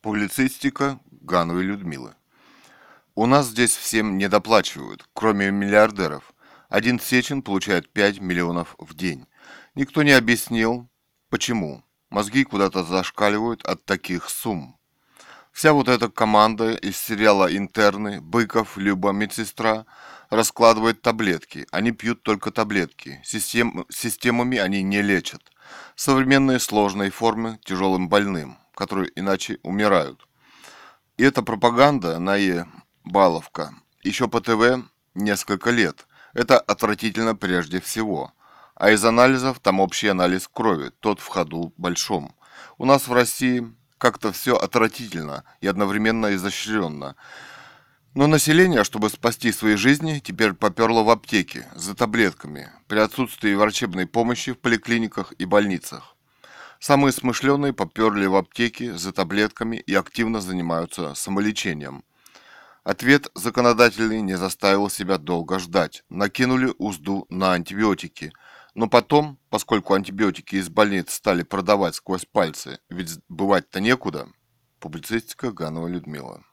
Публицистика Гановой Людмилы. У нас здесь всем недоплачивают, кроме миллиардеров. Один Сечин получает 5 миллионов в день. Никто не объяснил, почему. Мозги куда-то зашкаливают от таких сумм. Вся вот эта команда из сериала «Интерны», Быков, Люба, медсестра раскладывает таблетки. Они пьют только таблетки. Систем, системами они не лечат. Современные сложные формы тяжелым больным, которые иначе умирают. И эта пропаганда на Е баловка еще по ТВ несколько лет. Это отвратительно прежде всего. А из анализов там общий анализ крови, тот в ходу большом. У нас в России как-то все отвратительно и одновременно изощренно. Но население, чтобы спасти свои жизни, теперь поперло в аптеки за таблетками при отсутствии врачебной помощи в поликлиниках и больницах. Самые смышленые поперли в аптеки за таблетками и активно занимаются самолечением. Ответ законодательный не заставил себя долго ждать. Накинули узду на антибиотики – но потом, поскольку антибиотики из больниц стали продавать сквозь пальцы, ведь бывать-то некуда, публицистика Ганова Людмила.